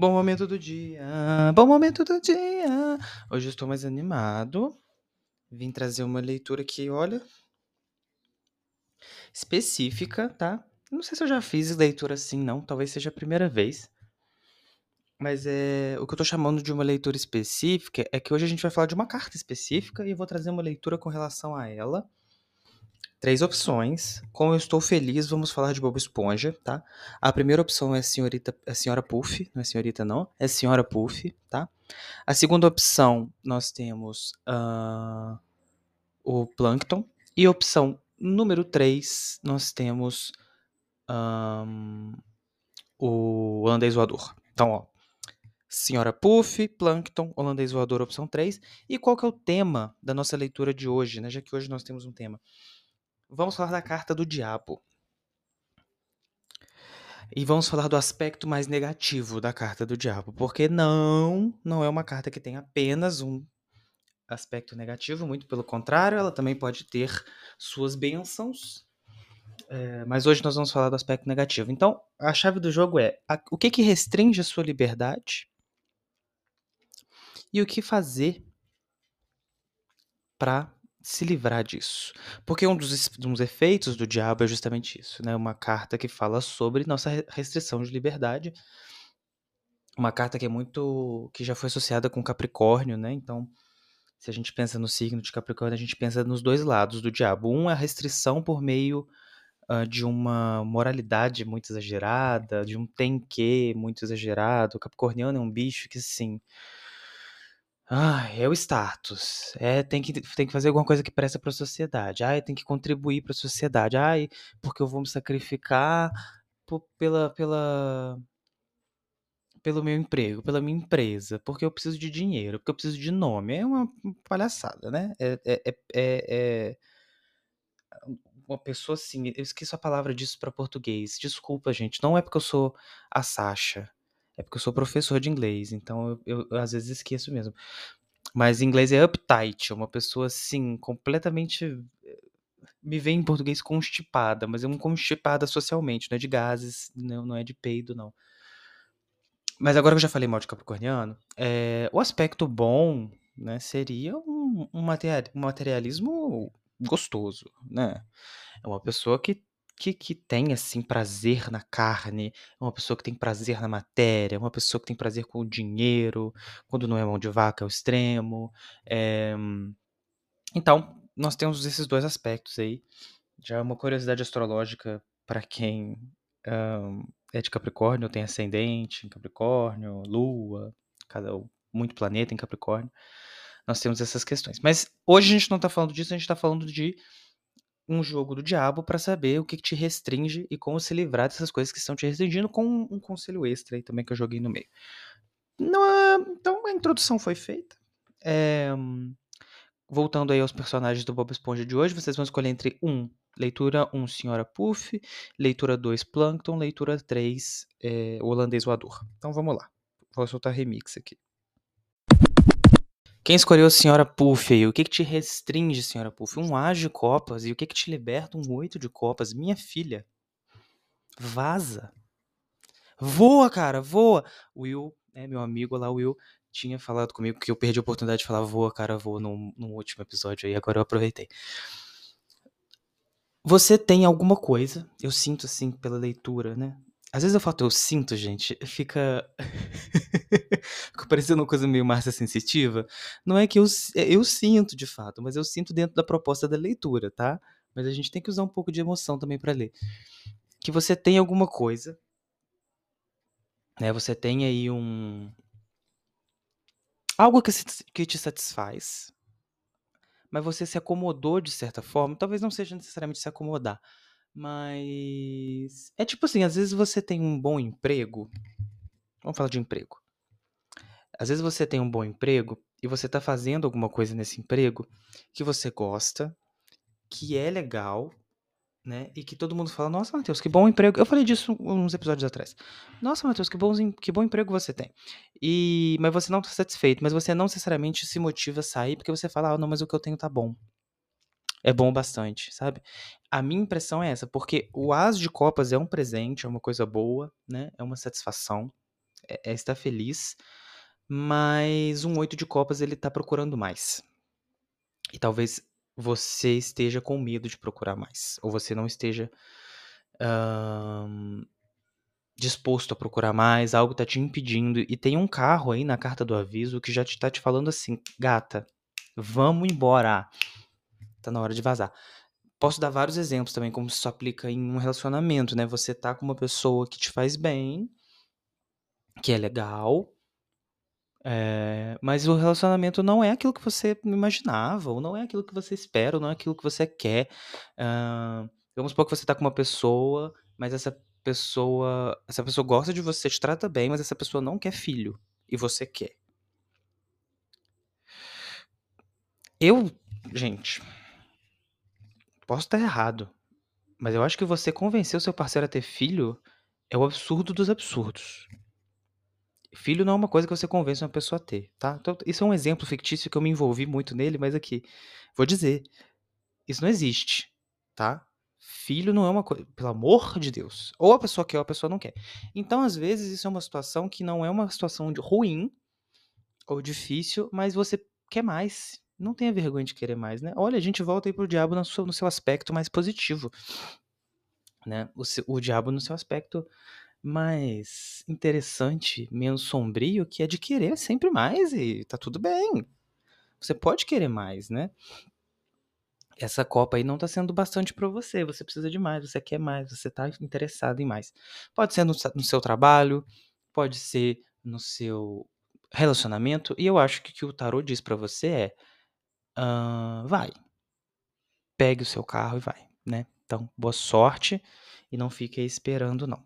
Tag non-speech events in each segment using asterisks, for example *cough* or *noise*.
Bom momento do dia, bom momento do dia. Hoje eu estou mais animado. Vim trazer uma leitura aqui, olha, específica, tá? Não sei se eu já fiz leitura assim, não. Talvez seja a primeira vez. Mas é o que eu tô chamando de uma leitura específica é que hoje a gente vai falar de uma carta específica e eu vou trazer uma leitura com relação a ela. Três opções. Como eu estou feliz, vamos falar de Bobo Esponja, tá? A primeira opção é senhorita, é senhora Puff, não é senhorita não, é senhora Puff, tá? A segunda opção nós temos uh, o Plankton e a opção número 3 nós temos um, o holandês voador. Então, ó, Senhora Puff, Plankton, holandês voador, opção 3. E qual que é o tema da nossa leitura de hoje, né? Já que hoje nós temos um tema. Vamos falar da carta do diabo. E vamos falar do aspecto mais negativo da carta do diabo, porque não, não é uma carta que tem apenas um aspecto negativo, muito pelo contrário, ela também pode ter suas bênçãos. É, mas hoje nós vamos falar do aspecto negativo. Então, a chave do jogo é a, o que, que restringe a sua liberdade e o que fazer para se livrar disso. Porque um dos, um dos efeitos do diabo é justamente isso, né? Uma carta que fala sobre nossa restrição de liberdade. Uma carta que é muito. que já foi associada com Capricórnio, né? Então, se a gente pensa no signo de Capricórnio, a gente pensa nos dois lados do diabo. Um é a restrição por meio uh, de uma moralidade muito exagerada, de um tem que muito exagerado. O Capricorniano é um bicho que, sim ah, é o status. É, tem que, tem que fazer alguma coisa que presta para a sociedade. Ai, tem que contribuir para a sociedade. Ai, porque eu vou me sacrificar pela, pela, pelo meu emprego, pela minha empresa, porque eu preciso de dinheiro, porque eu preciso de nome. É uma palhaçada, né? É, é, é, é, é uma pessoa assim. Eu esqueço a palavra disso para português. Desculpa, gente. Não é porque eu sou a Sasha. É porque eu sou professor de inglês, então eu, eu às vezes esqueço mesmo. Mas inglês é uptight, é uma pessoa assim, completamente. Eh, me vem em português constipada, mas é um constipada socialmente, não é de gases, não, não é de peido, não. Mas agora que eu já falei mal de Capricorniano, é, o aspecto bom né, seria um, um, materialismo gostoso, né? É uma pessoa que que, que tem assim prazer na carne, é uma pessoa que tem prazer na matéria, é uma pessoa que tem prazer com o dinheiro, quando não é mão de vaca é o extremo. É... Então, nós temos esses dois aspectos aí. Já é uma curiosidade astrológica para quem um, é de Capricórnio, tem ascendente em Capricórnio, Lua, cada muito planeta em Capricórnio. Nós temos essas questões. Mas hoje a gente não está falando disso, a gente está falando de um jogo do diabo para saber o que, te restringe e como se livrar dessas coisas que estão te restringindo com um conselho extra aí também que eu joguei no meio. Não, então a introdução foi feita. É, voltando aí aos personagens do Bob Esponja de hoje, vocês vão escolher entre um, leitura 1, um, Senhora Puff, leitura 2, Plankton, leitura 3, é, Holandês Voador. Então vamos lá. Vou soltar remix aqui. Quem escolheu a Senhora Puff aí? O que, que te restringe, Senhora Puff? Um as de copas. E o que, que te liberta? Um oito de copas. Minha filha. Vaza. Voa, cara, voa. Will, é meu amigo lá, Will, tinha falado comigo que eu perdi a oportunidade de falar voa, cara, voa no, no último episódio aí. Agora eu aproveitei. Você tem alguma coisa, eu sinto assim pela leitura, né? Às vezes eu falo, eu sinto, gente, fica. *laughs* fica parecendo uma coisa meio Márcia sensitiva. Não é que eu, é, eu sinto de fato, mas eu sinto dentro da proposta da leitura, tá? Mas a gente tem que usar um pouco de emoção também para ler. Que você tem alguma coisa, né? Você tem aí um. Algo que, se, que te satisfaz, mas você se acomodou de certa forma. Talvez não seja necessariamente se acomodar, mas é tipo assim, às vezes você tem um bom emprego. Vamos falar de emprego. Às vezes você tem um bom emprego e você está fazendo alguma coisa nesse emprego que você gosta, que é legal, né? E que todo mundo fala: Nossa, Matheus, que bom emprego. Eu falei disso uns episódios atrás. Nossa, Matheus, que, bom, que bom emprego você tem. E, mas você não está satisfeito, mas você não necessariamente se motiva a sair porque você fala: Ah, não, mas o que eu tenho tá bom é bom bastante, sabe? A minha impressão é essa, porque o as de copas é um presente, é uma coisa boa, né? É uma satisfação. é, é estar feliz, mas um oito de copas ele tá procurando mais. E talvez você esteja com medo de procurar mais, ou você não esteja hum, disposto a procurar mais, algo tá te impedindo, e tem um carro aí na carta do aviso que já te tá te falando assim, gata, vamos embora, tá na hora de vazar. Posso dar vários exemplos também, como isso aplica em um relacionamento, né? Você tá com uma pessoa que te faz bem, que é legal, é, mas o relacionamento não é aquilo que você imaginava, ou não é aquilo que você espera, ou não é aquilo que você quer. Uh, vamos supor que você tá com uma pessoa, mas essa pessoa, essa pessoa gosta de você, te trata bem, mas essa pessoa não quer filho e você quer. Eu, gente, posso estar errado, mas eu acho que você convencer o seu parceiro a ter filho é o absurdo dos absurdos. Filho não é uma coisa que você convence uma pessoa a ter, tá? Então, isso é um exemplo fictício que eu me envolvi muito nele, mas aqui, vou dizer, isso não existe, tá? Filho não é uma coisa, pelo amor de Deus. Ou a pessoa quer ou a pessoa não quer. Então, às vezes, isso é uma situação que não é uma situação ruim ou difícil, mas você quer mais. Não tenha vergonha de querer mais, né? Olha, a gente volta aí pro diabo no seu, no seu aspecto mais positivo. Né? O, o diabo no seu aspecto mais interessante, menos sombrio, que é de querer sempre mais e tá tudo bem. Você pode querer mais, né? Essa Copa aí não tá sendo bastante para você, você precisa de mais, você quer mais, você tá interessado em mais. Pode ser no, no seu trabalho, pode ser no seu relacionamento, e eu acho que o que o tarot diz para você é: uh, vai, pegue o seu carro e vai, né? Então, boa sorte e não fique aí esperando, não.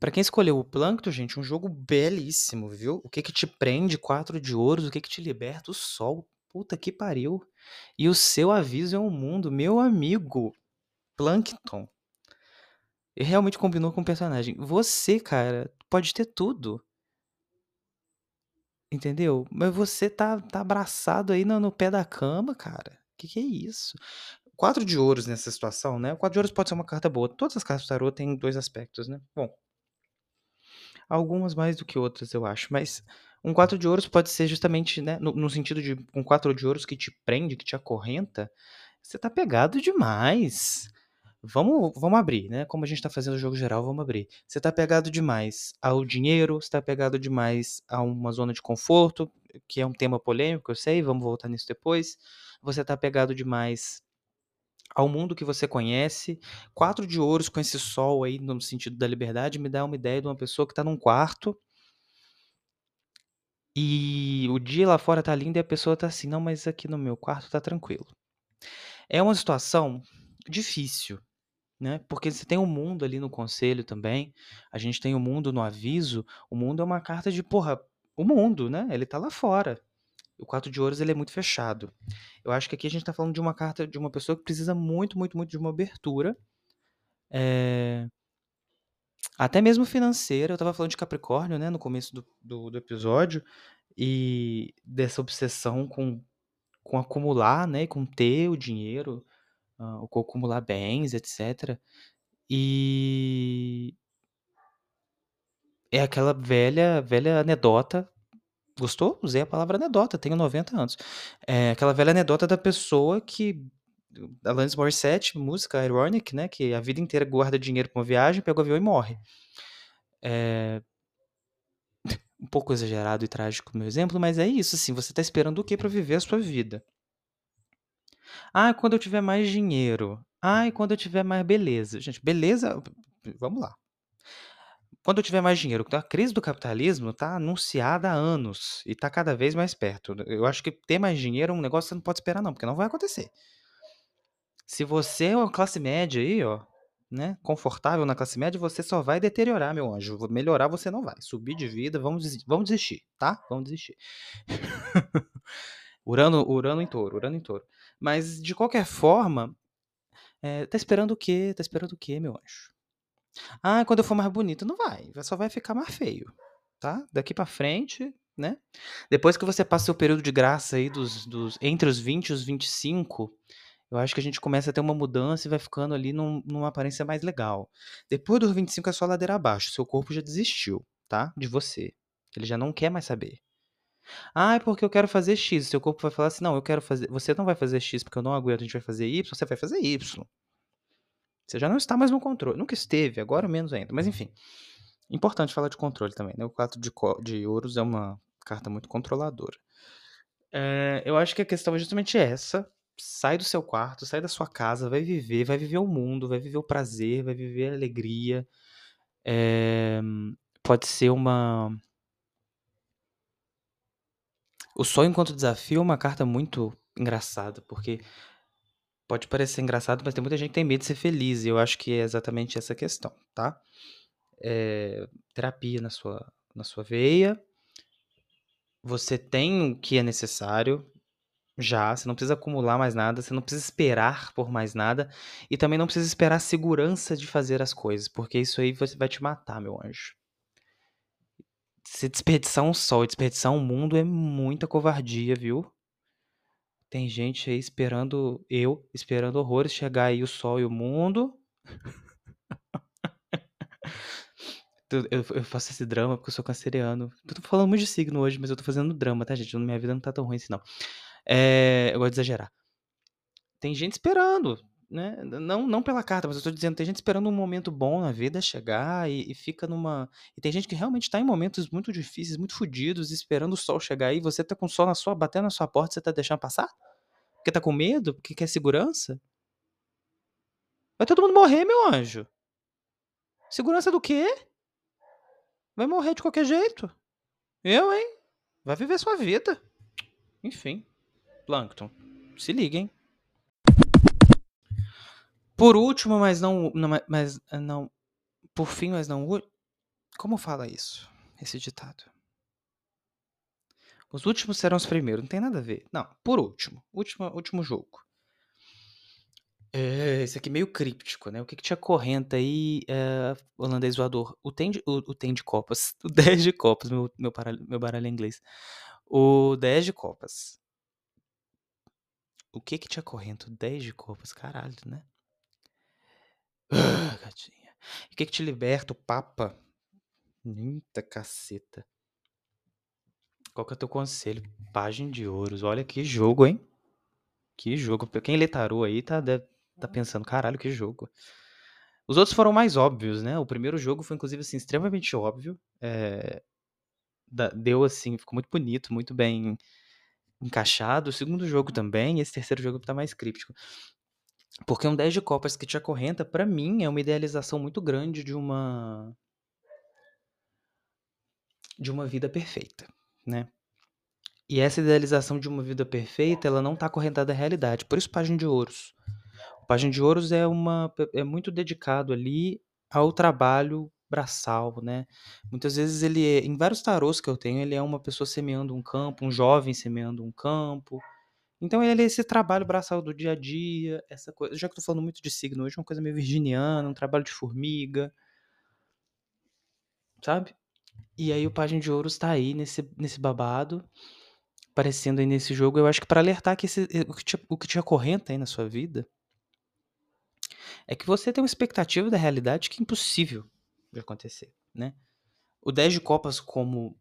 Para quem escolheu o Plankton, gente, um jogo belíssimo, viu? O que que te prende? Quatro de ouros. O que que te liberta? O sol. Puta que pariu. E o seu aviso é um mundo, meu amigo. Plankton. E realmente combinou com o personagem. Você, cara, pode ter tudo. Entendeu? Mas você tá, tá abraçado aí no, no pé da cama, cara. Que que é isso? Quatro de ouros nessa situação, né? O quatro de ouros pode ser uma carta boa. Todas as cartas do tarot têm dois aspectos, né? Bom, Algumas mais do que outras, eu acho. Mas um 4 de ouros pode ser justamente, né, no, no sentido de um 4 de ouros que te prende, que te acorrenta. Você tá pegado demais. Vamos, vamos abrir, né? Como a gente tá fazendo o jogo geral, vamos abrir. Você tá pegado demais ao dinheiro, você tá pegado demais a uma zona de conforto, que é um tema polêmico, eu sei, vamos voltar nisso depois. Você tá pegado demais ao mundo que você conhece. Quatro de ouros com esse sol aí no sentido da liberdade me dá uma ideia de uma pessoa que está num quarto e o dia lá fora tá lindo e a pessoa tá assim, não, mas aqui no meu quarto tá tranquilo. É uma situação difícil, né? Porque você tem o um mundo ali no conselho também, a gente tem o um mundo no aviso, o mundo é uma carta de, porra, o mundo, né? Ele tá lá fora. O quatro de ouros ele é muito fechado. Eu acho que aqui a gente está falando de uma carta de uma pessoa que precisa muito, muito, muito de uma abertura. É... Até mesmo financeira. Eu estava falando de Capricórnio, né, no começo do, do, do episódio, e dessa obsessão com, com acumular, né, com ter o dinheiro, uh, com acumular bens, etc. E é aquela velha, velha anedota Gostou? Usei a palavra anedota, tenho 90 anos. É aquela velha anedota da pessoa que. Alanis Morissette, música Ironic, né? Que a vida inteira guarda dinheiro para uma viagem, pega o avião e morre. É. *laughs* Um pouco exagerado e trágico o meu exemplo, mas é isso, assim. Você tá esperando o que para viver a sua vida? Ah, quando eu tiver mais dinheiro. Ah, quando eu tiver mais beleza. Gente, beleza. Vamos lá quando eu tiver mais dinheiro. A crise do capitalismo está anunciada há anos e está cada vez mais perto. Eu acho que ter mais dinheiro é um negócio que você não pode esperar, não, porque não vai acontecer. Se você é uma classe média aí, ó, né, confortável na classe média, você só vai deteriorar, meu anjo. Melhorar você não vai. Subir de vida, vamos, vamos desistir, tá? Vamos desistir. *laughs* Urano, Urano em touro, Urano em touro. Mas, de qualquer forma, é, tá esperando o quê? Tá esperando o quê, meu anjo? Ah, quando eu for mais bonito. Não vai, só vai ficar mais feio, tá? Daqui para frente, né? Depois que você passa o período de graça aí dos, dos entre os 20 e os 25, Eu acho que a gente começa a ter uma mudança e vai ficando ali num- numa aparência mais legal. Depois dos 25 é só ladeira abaixo. Seu corpo já desistiu, tá? De você. Ele já não quer mais saber. Ah, é porque eu quero fazer X. Seu corpo vai falar assim: não, eu quero fazer. Você não vai fazer X porque eu não aguento, a gente vai fazer Y, você vai fazer Y. Você já não está mais no controle. Nunca esteve, agora menos ainda. Mas enfim. Importante falar de controle também, né? O 4 de, de ouros é uma carta muito controladora. É, eu acho que a questão é justamente essa. Sai do seu quarto, sai da sua casa, vai viver, vai viver o mundo, vai viver o prazer, vai viver a alegria. É, pode ser uma. O sonho enquanto desafio é uma carta muito engraçada, porque pode parecer engraçado, mas tem muita gente que tem medo de ser feliz, e eu acho que é exatamente essa questão, tá? É, terapia na sua, na sua veia. Você tem o que é necessário, já, você não precisa acumular mais nada, você não precisa esperar por mais nada, e também não precisa esperar a segurança de fazer as coisas, porque isso aí vai te matar, meu anjo. Se desperdiçar um sol e desperdiçar um mundo é muita covardia, viu? Tem gente aí esperando, eu, esperando horrores chegar aí o sol e o mundo. *laughs* Eu, eu faço esse drama porque eu sou canceriano. Eu tô falando muito de signo hoje, mas eu tô fazendo drama, tá, gente? Minha vida não tá tão ruim assim, não. É, eu gosto de exagerar. Tem gente esperando, né? Não, não pela carta, mas eu tô dizendo, tem gente esperando um momento bom na vida chegar e, e fica numa. E tem gente que realmente tá em momentos muito difíceis, muito fodidos, esperando o sol chegar e você tá com o sol na sua, batendo na sua porta, você tá deixando passar? Porque tá com medo? Porque quer segurança? Vai todo mundo morrer, meu anjo. Segurança do quê? Vai morrer de qualquer jeito. Eu, hein? Vai viver sua vida. Enfim. Plankton. Se liguem. Por último, mas não. não mas não. Por fim, mas não. Como fala isso? Esse ditado. Os últimos serão os primeiros. Não tem nada a ver. Não, por último. Último, último jogo. É, esse aqui é meio críptico, né? O que, que te acorrenta aí, é, holandês voador? O tem, de, o, o tem de copas. *laughs* O 10 de copas, meu, meu, baralho, meu baralho em inglês. O 10 de copas. O que que te acorrenta? O 10 de copas, caralho, né? Ah, gatinha. O que que te liberta? O papa. Eita caceta. Qual que é o teu conselho? Página de ouros. Olha que jogo, hein? Que jogo. Quem lê tarô aí tá, deve, tá pensando, caralho, que jogo. Os outros foram mais óbvios, né? O primeiro jogo foi, inclusive, assim, extremamente óbvio. É, deu, assim, ficou muito bonito, muito bem encaixado. O segundo jogo também. Esse terceiro jogo tá mais críptico. Porque um 10 de copas que te acorrenta, para mim, é uma idealização muito grande de uma de uma vida perfeita, né? E essa idealização de uma vida perfeita, ela não está acorrentada à realidade. Por isso, Página de Ouros. O Página de Ouros é, uma, é muito dedicado ali ao trabalho braçal, né? Muitas vezes ele, é, em vários tarôs que eu tenho, ele é uma pessoa semeando um campo, um jovem semeando um campo. Então ele é esse trabalho braçal do dia a dia, essa coisa. Já que eu tô falando muito de signo hoje, uma coisa meio virginiana, um trabalho de formiga. Sabe? E aí o Página de Ouros tá aí nesse, nesse babado aparecendo aí nesse jogo, eu acho que para alertar que esse, o, que te, o que te acorrenta aí na sua vida é que você tem uma expectativa da realidade que é impossível de acontecer, né? O 10 de copas como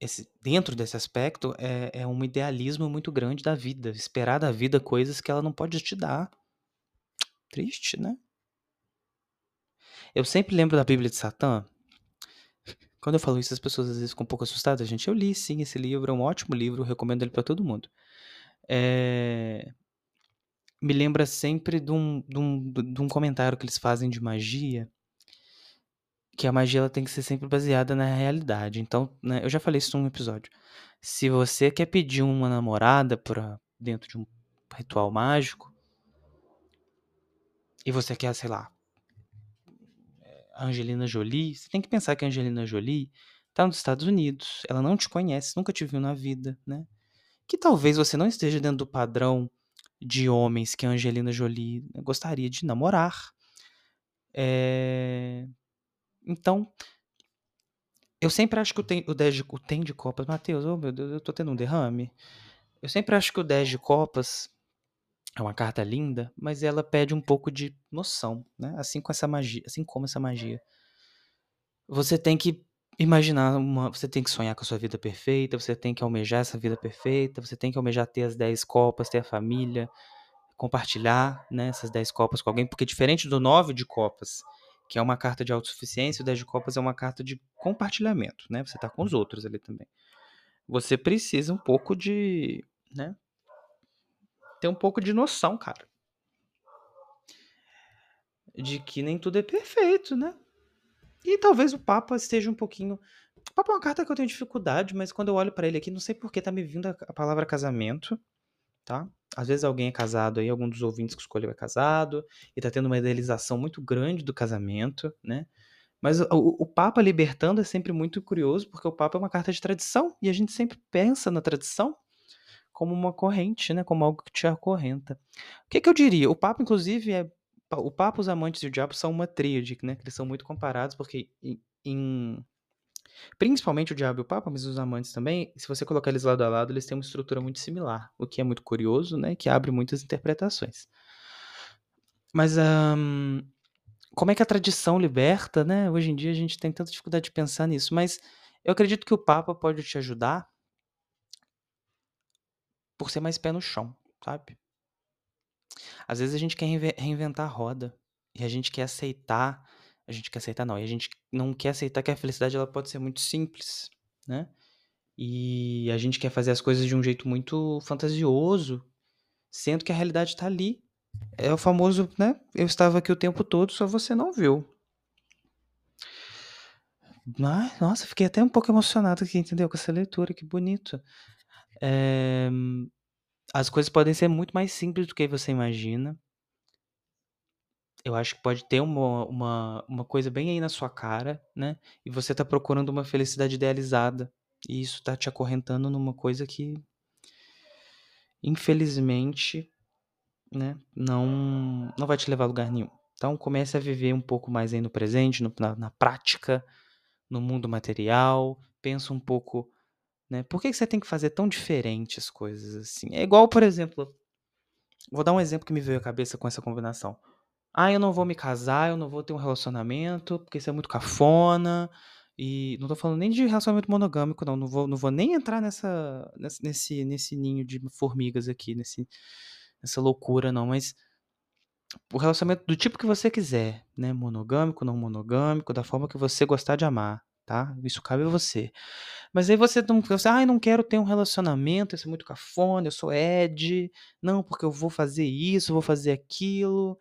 esse, dentro desse aspecto é, é um idealismo muito grande da vida, esperar da vida coisas que ela não pode te dar. Triste, né? Eu sempre lembro da Bíblia de Satã. Quando eu falo isso, as pessoas às vezes ficam um pouco assustadas. Gente, eu li sim esse livro, é um ótimo livro, recomendo ele para todo mundo. É... Me lembra sempre de um, de, um, de um comentário que eles fazem de magia, que a magia ela tem que ser sempre baseada na realidade. Então, né, eu já falei isso num episódio. Se você quer pedir uma namorada para dentro de um ritual mágico, e você quer, sei lá, a Angelina Jolie, você tem que pensar que a Angelina Jolie tá nos Estados Unidos, ela não te conhece, nunca te viu na vida, né? Que talvez você não esteja dentro do padrão de homens que a Angelina Jolie gostaria de namorar. É... Então, eu sempre acho que o tem, o 10 de, o de copas, Matheus, oh meu Deus, eu tô tendo um derrame. Eu sempre acho que o 10 de copas é uma carta linda, mas ela pede um pouco de noção, né? Assim com essa magia, assim como essa magia. Você tem que imaginar uma, você tem que sonhar com a sua vida perfeita, você tem que almejar essa vida perfeita, você tem que almejar ter as 10 copas, ter a família, compartilhar, né, essas 10 copas com alguém, porque diferente do 9 de copas, que é uma carta de autossuficiência, o 10 de copas é uma carta de compartilhamento, né? Você tá com os outros ali também. Você precisa um pouco de, né, ter um pouco de noção, cara. De que nem tudo é perfeito, né? E talvez o Papa esteja um pouquinho. O Papa é uma carta que eu tenho dificuldade, mas quando eu olho para ele aqui, não sei por que tá me vindo a palavra casamento, tá? Às vezes alguém é casado aí, algum dos ouvintes que escolheu é casado, e tá tendo uma idealização muito grande do casamento, né? Mas o, o, Papa libertando é sempre muito curioso, porque o Papa é uma carta de tradição, e a gente sempre pensa na tradição como uma corrente, né? Como algo que te acorrenta. O que, que eu diria? O Papa, inclusive, é. O Papa, os amantes e o diabo são uma tríade, né? Que eles são muito comparados, porque em, Principalmente o diabo e o papa, mas os amantes também, se você colocar eles lado a lado, eles têm uma estrutura muito similar, o que é muito curioso, né? Que abre muitas interpretações. Mas um, como é que a tradição liberta, né? Hoje em dia a gente tem tanta dificuldade de pensar nisso, mas eu acredito que o Papa pode te ajudar por ser mais pé no chão, sabe? Às vezes a gente quer reinventar a roda e a gente quer aceitar a gente quer aceitar não, e a gente não quer aceitar que a felicidade ela pode ser muito simples, né? E a gente quer fazer as coisas de um jeito muito fantasioso, sendo que a realidade está ali. É o famoso, né? Eu estava aqui o tempo todo, só você não viu. Ai, nossa, fiquei até um pouco emocionado aqui, entendeu? Com essa leitura, que bonito. É... As coisas podem ser muito mais simples do que você imagina. Eu acho que pode ter uma, uma, uma coisa bem aí na sua cara, né? E você tá procurando uma felicidade idealizada. E isso tá te acorrentando numa coisa que, infelizmente, né, não, não vai te levar a lugar nenhum. Então comece a viver um pouco mais aí no presente, no, na, na, prática, no mundo material. Pensa um pouco, né? Por que, que você tem que fazer tão diferente as coisas assim? É igual, por exemplo, vou dar um exemplo que me veio à cabeça com essa combinação. Ah, eu não vou me casar, eu não vou ter um relacionamento, porque isso é muito cafona. E não tô falando nem de relacionamento monogâmico, não. Não vou, não vou nem entrar nessa, nesse, nesse ninho de formigas aqui, nesse, nessa loucura, não. Mas o relacionamento do tipo que você quiser, né? Monogâmico, não monogâmico, da forma que você gostar de amar, tá? Isso cabe a você. Mas aí você não, você, ah, eu não quero ter um relacionamento, isso é muito cafona, eu sou Ed, não, porque eu vou fazer isso, vou fazer aquilo.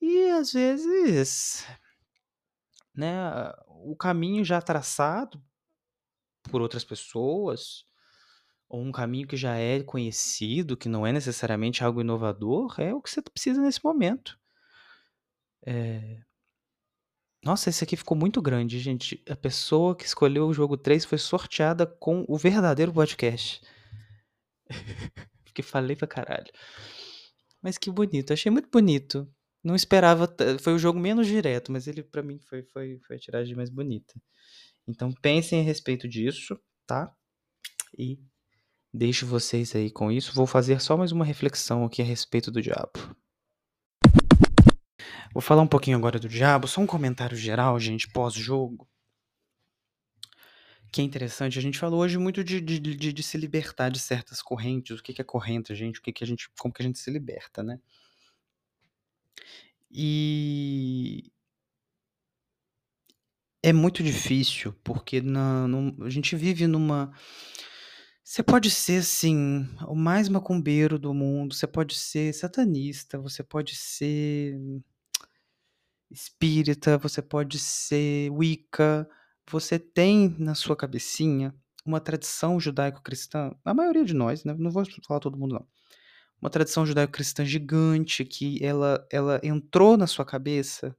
E às vezes, né, o caminho já traçado por outras pessoas, ou um caminho que já é conhecido, que não é necessariamente algo inovador, é o que você precisa nesse momento. É... Nossa, esse aqui ficou muito grande, gente. A pessoa que escolheu o jogo 3 foi sorteada com o verdadeiro podcast. *laughs* Porque falei pra caralho. Mas que bonito, achei muito bonito. Não esperava. Foi o jogo menos direto, mas ele para mim foi, foi, foi a tiragem mais bonita. Então pensem a respeito disso, tá? E deixo vocês aí com isso. Vou fazer só mais uma reflexão aqui a respeito do diabo. Vou falar um pouquinho agora do diabo, só um comentário geral, gente, pós-jogo. Que é interessante, a gente falou hoje muito de, de, de, de se libertar de certas correntes, o que, que é corrente, gente, o que, que a gente, como que a gente se liberta, né? E é muito difícil, porque na, a gente vive numa. Você pode ser, assim, o mais macumbeiro do mundo, você pode ser satanista, você pode ser espírita, você pode ser wicca, você tem na sua cabecinha uma tradição judaico-cristã, a maioria de nós, né? Não vou falar todo mundo, não uma tradição judaico-cristã gigante que ela, ela entrou na sua cabeça,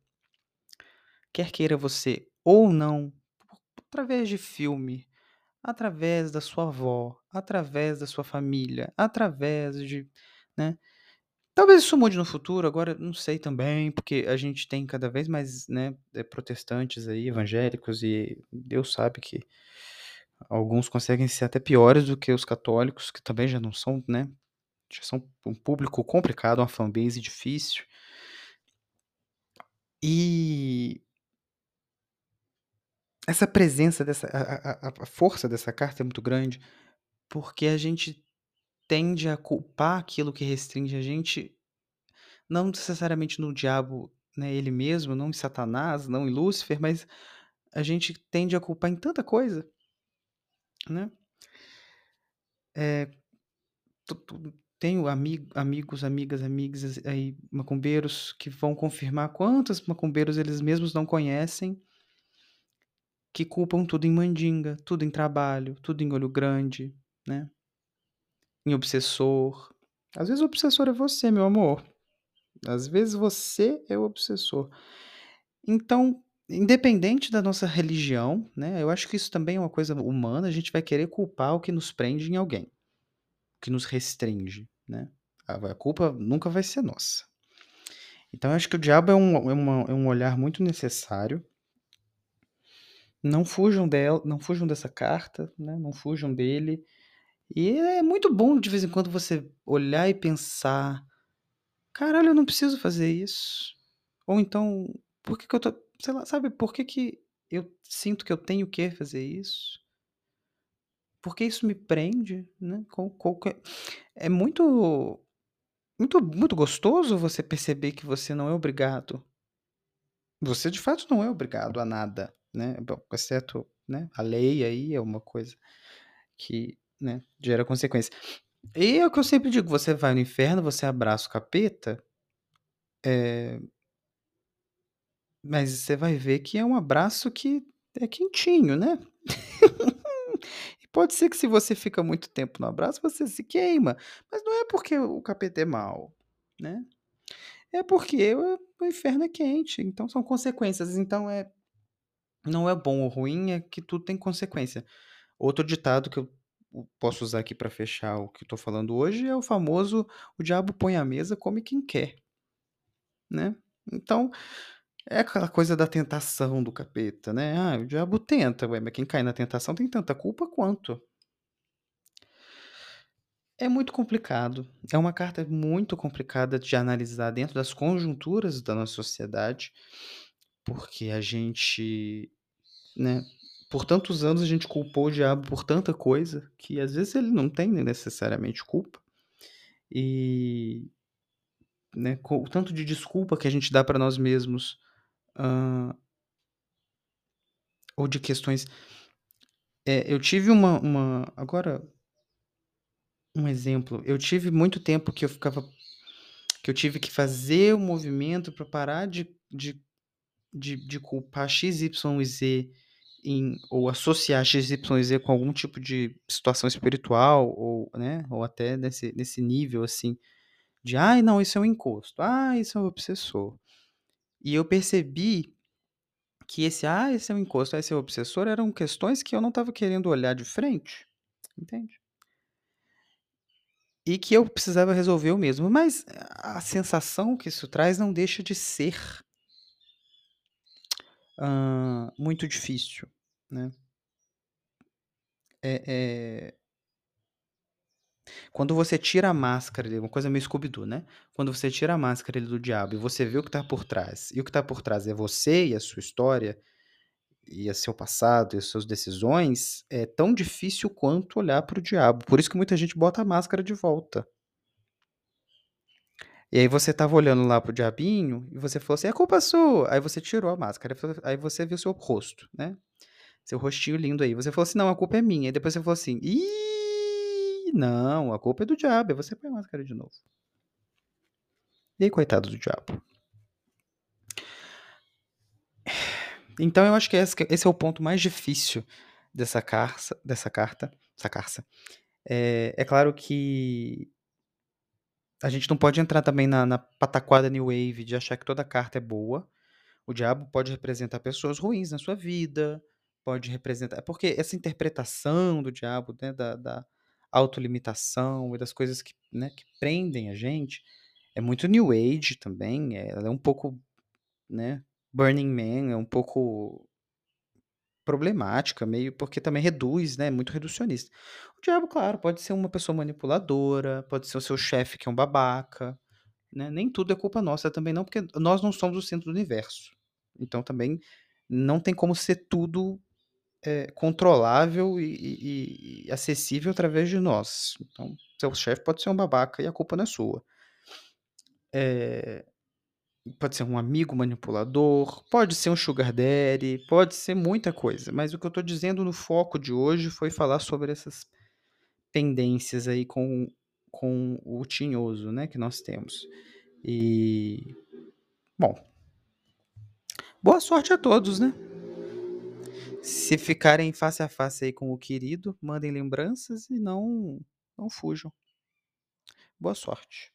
quer queira você ou não, através de filme, através da sua avó, através da sua família, através de, né? Talvez isso mude no futuro, agora não sei também, porque a gente tem cada vez mais, né, eh, protestantes aí, evangélicos, e Deus sabe que alguns conseguem ser até piores do que os católicos, que também já não são, né, São um público complicado, uma fanbase difícil. E essa presença dessa a a força dessa carta é muito grande, porque a gente tende a culpar aquilo que restringe a gente, não necessariamente no diabo, né, ele mesmo, não em Satanás, não em Lúcifer, mas a gente tende a culpar em tanta coisa, né. Tu tenho ami amigos, amigas, amigues aí macumbeiros que vão confirmar quantos macumbeiros eles mesmos não conhecem que culpam tudo em mandinga, tudo em trabalho, tudo em olho grande, né. Em obsessor. Às vezes o obsessor é você, meu amor. Às vezes você é o obsessor. Então, independente da nossa religião, né, eu acho que isso também é uma coisa humana, a gente vai querer culpar o que nos prende em alguém, o que nos restringe, né. A a culpa nunca vai ser nossa. Então eu acho que o diabo é um é uma é um olhar muito necessário. Não fujam del não fujam dessa carta, né, não fujam dele. E é muito bom de vez em quando você olhar e pensar: "Caralho, eu não preciso fazer isso". Ou então: "Por que que eu tô" sei lá, sabe, por que que eu sinto que eu tenho que fazer isso? Por que isso me prende, né, qual que é é muito muito muito gostoso você perceber que você não é obrigado. Você de fato não é obrigado a nada, né, bom, exceto, né, a lei aí é uma coisa que, né, gera consequência. E é o que eu sempre digo, você vai no inferno, você abraça o capeta eh mas você vai ver que é um abraço que é quentinho, né. *laughs* Pode ser que se você fica muito tempo no abraço, você se queima, mas não é porque o capeta é mau, né. É porque o inferno é quente, então são consequências, então é não é bom ou ruim, é que tudo tem consequência. Outro ditado que eu posso usar aqui pra fechar o que eu tô falando hoje é o famoso: "O diabo põe à mesa, come quem quer". Né. Então, é aquela coisa da tentação do capeta, né, "Ah, o diabo tenta", ué, mas quem cai na tentação tem tanta culpa quanto. É muito complicado, é uma carta muito complicada de analisar dentro das conjunturas da nossa sociedade, porque a gente, né, por tantos anos a gente culpou o diabo por tanta coisa, que às vezes ele não tem necessariamente culpa. E né, o tanto de desculpa que a gente dá pra nós mesmos, hã ou de questões eh, eu tive uma uma agora um exemplo, eu tive muito tempo que eu ficava que eu tive que fazer o movimento pra parar de de de de culpar X, Y e Z em ou associar X, Y e Z com algum tipo de situação espiritual ou, né, ou até nesse nesse nível, assim, de: "Ai, não, isso é um encosto. Ah, isso é um obsessor". E eu percebi que esse: "Ah, esse é um encosto, esse é um obsessor", eram questões que eu não estava querendo olhar de frente, entende? E que eu precisava resolver eu mesmo, mas a sensação que isso traz não deixa de ser hã, muito difícil, né. É é quando você tira a máscara uma coisa meio Scooby né. Quando você tira a máscara do diabo e você vê o que tá por trás, e o que tá por trás é você e a sua história, e a seu passado e as suas decisões, é tão difícil quanto olhar para o diabo, por isso que muita gente bota a máscara de volta. E aí você estava olhando lá para o diabinho, e você falou assim: "É culpa sua", aí você tirou a máscara, aí você viu seu rosto, né, seu rostinho lindo aí, você falou assim: "Não, a culpa é minha", aí depois você falou assim: "Ih, não, a culpa é do diabo", aí você põe a máscara de novo. E aí coitado do diabo. Então eu acho que esse é o ponto mais difícil dessa carça dessa carta, essa carça. Eh, é claro que a gente não pode entrar também na na pataquada new wave de achar que toda carta é boa. O diabo pode representar pessoas ruins na sua vida, pode representar é porque essa interpretação do diabo, né, da da autolimitação e das coisas que, né, que prendem a gente, é muito new age também, ela é um pouco, né, Burning Man, é um pouco problemática, meio porque também reduz, né, muito reducionista. O diabo, claro, pode ser uma pessoa manipuladora, pode ser o seu chefe que é um babaca, né, nem tudo é culpa nossa também não, porque nós não somos o centro do universo. Então também não tem como ser tudo, eh, controlável e e e acessível através de nós. Então, seu chefe pode ser um babaca e a culpa não é sua. Eh, pode ser um amigo manipulador, pode ser um sugar daddy, pode ser muita coisa, mas o que eu tô dizendo no foco de hoje foi falar sobre essas tendências aí com com o tinhoso, né, que nós temos. E, bom boa sorte a todos, né. Se ficarem face a face aí com o querido, mandem lembranças e não não fujam. Boa sorte.